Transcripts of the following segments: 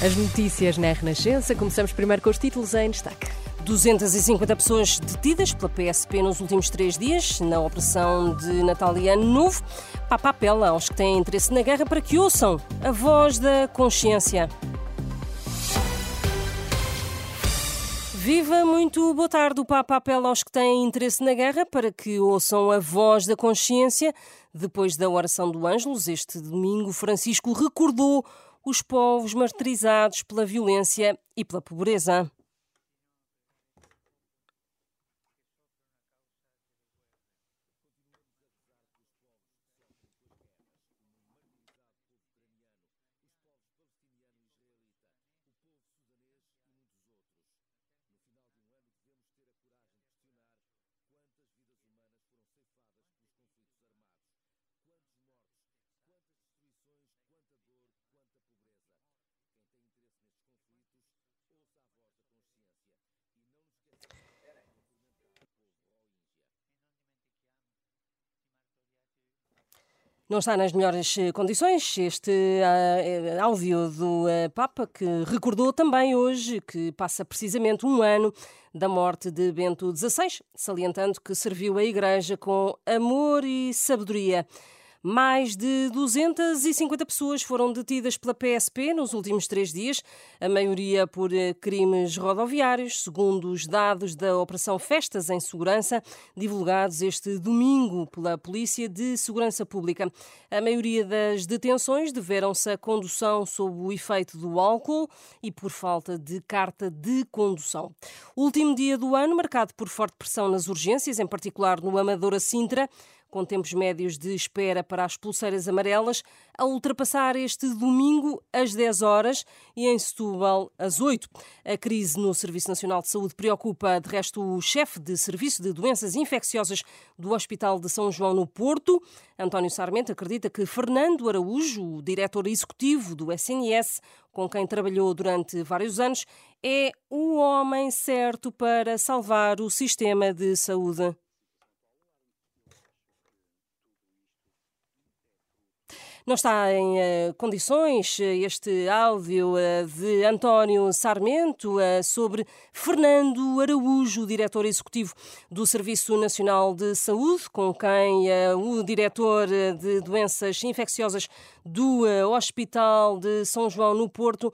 As notícias na Renascença. Começamos primeiro com os títulos em destaque. 250 pessoas detidas pela PSP nos últimos três dias na operação de Natal e Ano Novo. Papa apela aos que têm interesse na guerra para que ouçam a voz da consciência. Viva muito boa tarde. O Papa apela aos que têm interesse na guerra para que ouçam a voz da consciência. Depois da oração do Ângelus, este domingo, Francisco recordou os povos martirizados pela violência e pela pobreza. Não está nas melhores eh, condições este uh, áudio do uh, Papa, que recordou também hoje que passa precisamente um ano da morte de Bento XVI, salientando que serviu a Igreja com amor e sabedoria. Mais de 250 pessoas foram detidas pela PSP nos últimos três dias, a maioria por eh, crimes rodoviários, segundo os dados da Operação Festas em Segurança, divulgados este domingo pela Polícia de Segurança Pública. A maioria das detenções deveram-se à condução sob o efeito do álcool e por falta de carta de condução. Último dia do ano, marcado por forte pressão nas urgências, em particular no Amadora Sintra, com tempos médios de espera para as pulseiras amarelas, a ultrapassar este domingo às 10 horas e em Setúbal às 8. A crise no Serviço Nacional de Saúde preocupa, de resto, o chefe de Serviço de Doenças Infecciosas do Hospital de São João no Porto. António Sarmento acredita que Fernando Araújo, o diretor executivo do SNS, com quem trabalhou durante vários anos, é o homem certo para salvar o sistema de saúde. Não está em uh, condições eh, este áudio uh, de António Sarmento sobre Fernando Araújo, diretor executivo do Serviço Nacional de Saúde, com quem o diretor de doenças infecciosas do Hospital de São João no Porto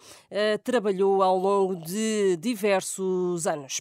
trabalhou ao longo de diversos anos.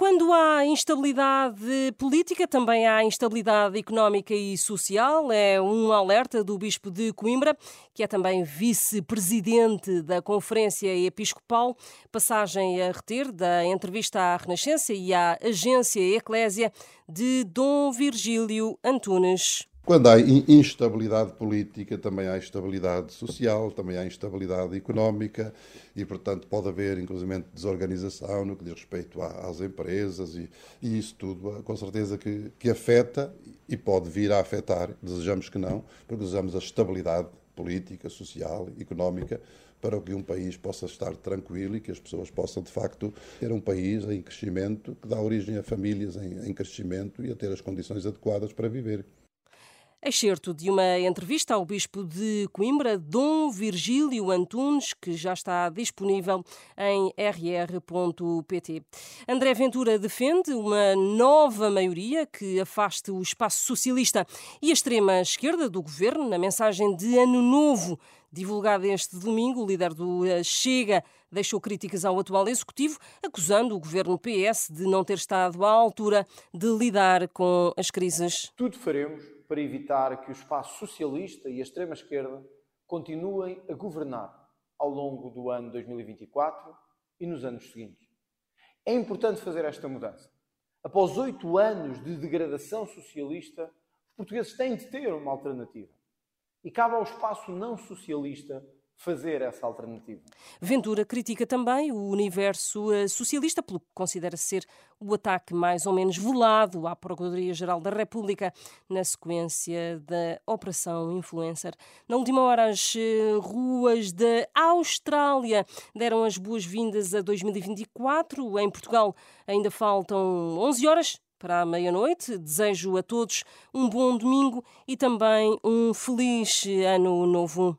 Quando há instabilidade política, também há instabilidade económica e social. É um alerta do Bispo de Coimbra, que é também vice-presidente da Conferência Episcopal. Passagem a reter da entrevista à Renascença e à Agência Eclésia de Dom Virgílio Antunes. Quando há instabilidade política, também há instabilidade social, também há instabilidade económica e, portanto, pode haver, inclusive, desorganização no que diz respeito às empresas e, e isso tudo, com certeza, que, que afeta e pode vir a afetar, desejamos que não, porque desejamos a estabilidade política, social, económica, para que um país possa estar tranquilo e que as pessoas possam, de facto, ter um país em crescimento, que dá origem a famílias em, em crescimento e a ter as condições adequadas para viver. Excerto de uma entrevista ao Bispo de Coimbra, Dom Virgílio Antunes, que já está disponível em rr.pt. André Ventura defende uma nova maioria que afaste o espaço socialista e a extrema-esquerda do governo na mensagem de Ano Novo. Divulgada este domingo, o líder do Chega deixou críticas ao atual executivo, acusando o governo PS de não ter estado à altura de lidar com as crises. Tudo faremos para evitar que o espaço socialista e a extrema-esquerda continuem a governar ao longo do ano 2024 e nos anos seguintes. É importante fazer esta mudança. Após oito anos de degradação socialista, os portugueses têm de ter uma alternativa. E cabe ao espaço não socialista fazer essa alternativa. Ventura critica também o universo eh, socialista, pelo que considera ser o ataque mais ou menos velado à Procuradoria-Geral da República na sequência da Operação Influencer. Na última hora, as eh, ruas da Austrália deram as boas-vindas a 2024. Em Portugal ainda faltam 11 horas para a meia-noite. Desejo a todos um bom domingo e também um feliz ano novo.